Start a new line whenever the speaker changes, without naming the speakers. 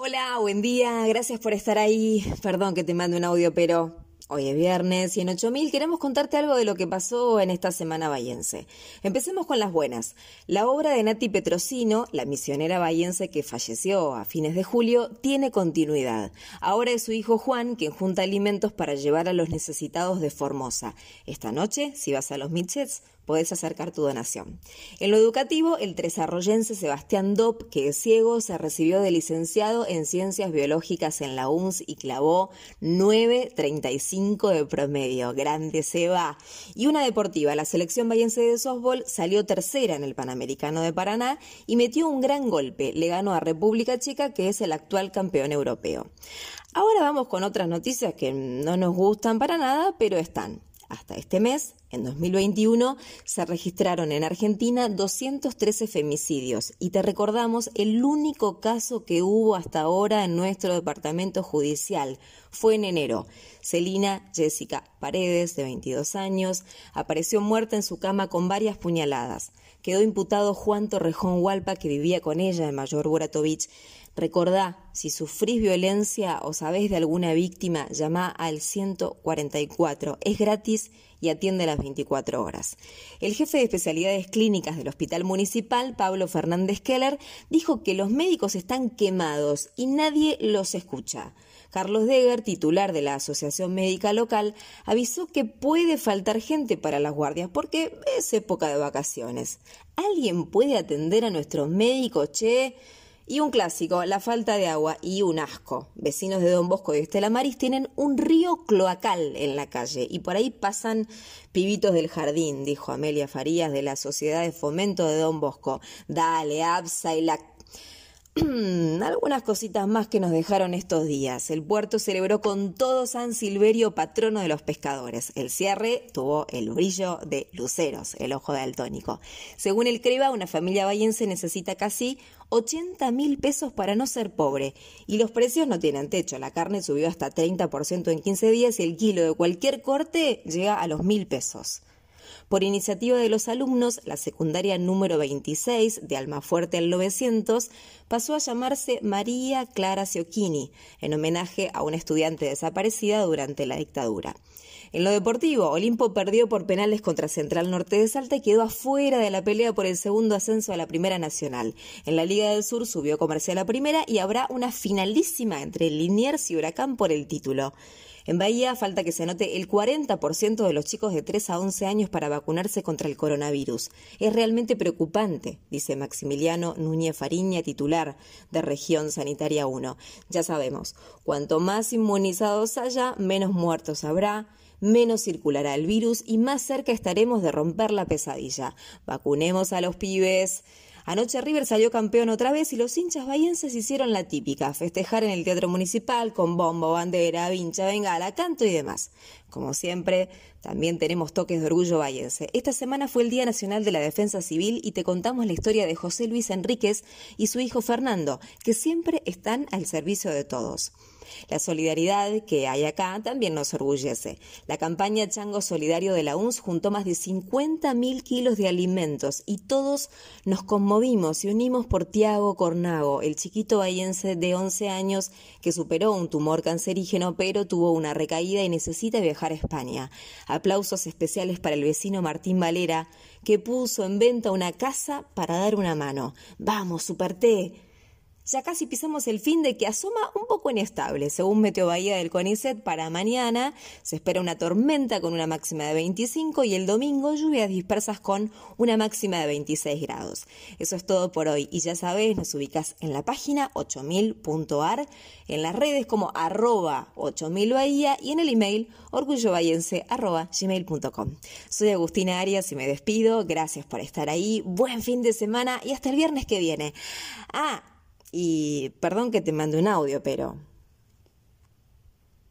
Hola, buen día, gracias por estar ahí. Perdón que te mande un audio, pero Hoy es viernes y en 8000 queremos contarte algo de lo que pasó en esta semana bayense. Empecemos con las buenas. La obra de Nati Petrosino, la misionera bayense que falleció a fines de julio, tiene continuidad. Ahora es su hijo Juan quien junta alimentos para llevar a los necesitados de Formosa. Esta noche, si vas a los Mitchets, podés acercar tu donación. En lo educativo, el tresarroyense Sebastián Dop, que es ciego, se recibió de licenciado en Ciencias Biológicas en la UNS y clavó 9.35 de promedio. Grande Seba. Y una deportiva, la selección bayense de softball salió tercera en el Panamericano de Paraná y metió un gran golpe. Le ganó a República Checa, que es el actual campeón europeo. Ahora vamos con otras noticias que no nos gustan para nada, pero están. Hasta este mes, en 2021, se registraron en Argentina 213 femicidios y te recordamos el único caso que hubo hasta ahora en nuestro departamento judicial. Fue en enero. Celina Jessica Paredes, de 22 años, apareció muerta en su cama con varias puñaladas. Quedó imputado Juan Torrejón Hualpa, que vivía con ella en Mayor Buratovich. Recordá, si sufrís violencia o sabés de alguna víctima, llama al 144. Es gratis y atiende las 24 horas. El jefe de especialidades clínicas del Hospital Municipal, Pablo Fernández Keller, dijo que los médicos están quemados y nadie los escucha. Carlos Deger, titular de la Asociación Médica Local, avisó que puede faltar gente para las guardias porque es época de vacaciones. ¿Alguien puede atender a nuestros médicos, che? Y un clásico, la falta de agua y un asco. Vecinos de Don Bosco y Estela Maris tienen un río cloacal en la calle y por ahí pasan pibitos del jardín, dijo Amelia Farías de la Sociedad de Fomento de Don Bosco. Dale, Absa y la algunas cositas más que nos dejaron estos días. El puerto celebró con todo San Silverio, patrono de los pescadores. El cierre tuvo el brillo de luceros, el ojo de altónico. Según el CREVA, una familia bayense necesita casi 80 mil pesos para no ser pobre. Y los precios no tienen techo. La carne subió hasta 30% en 15 días y el kilo de cualquier corte llega a los mil pesos. Por iniciativa de los alumnos, la secundaria número 26 de Almafuerte al 900 pasó a llamarse María Clara Ciocchini, en homenaje a una estudiante desaparecida durante la dictadura. En lo deportivo, Olimpo perdió por penales contra Central Norte de Salta y quedó afuera de la pelea por el segundo ascenso a la Primera Nacional. En la Liga del Sur subió Comercial a Primera y habrá una finalísima entre Liniers y Huracán por el título. En Bahía falta que se anote el 40% de los chicos de 3 a 11 años para vacunarse contra el coronavirus. Es realmente preocupante, dice Maximiliano Núñez Fariña, titular de Región Sanitaria 1. Ya sabemos, cuanto más inmunizados haya, menos muertos habrá, menos circulará el virus y más cerca estaremos de romper la pesadilla. Vacunemos a los pibes. Anoche River salió campeón otra vez y los hinchas bahienses hicieron la típica, festejar en el Teatro Municipal con bombo, bandera, vincha, bengala, canto y demás. Como siempre, también tenemos toques de orgullo bahiense. Esta semana fue el Día Nacional de la Defensa Civil y te contamos la historia de José Luis Enríquez y su hijo Fernando, que siempre están al servicio de todos. La solidaridad que hay acá también nos orgullece. La campaña Chango Solidario de la UNS juntó más de 50 mil kilos de alimentos y todos nos conmovimos y unimos por Tiago Cornago, el chiquito bahiense de 11 años que superó un tumor cancerígeno pero tuvo una recaída y necesita viajar a España. Aplausos especiales para el vecino Martín Valera que puso en venta una casa para dar una mano. Vamos, Superté. Ya casi pisamos el fin de que asoma un poco inestable. Según Meteo Bahía del CONICET, para mañana se espera una tormenta con una máxima de 25 y el domingo lluvias dispersas con una máxima de 26 grados. Eso es todo por hoy y ya sabes, nos ubicas en la página 8000.ar, en las redes como arroba 8000 Bahía y en el email orgullobahiense.gmail.com. Soy Agustina Arias y me despido. Gracias por estar ahí. Buen fin de semana y hasta el viernes que viene. Ah, y perdón que te mande un audio, pero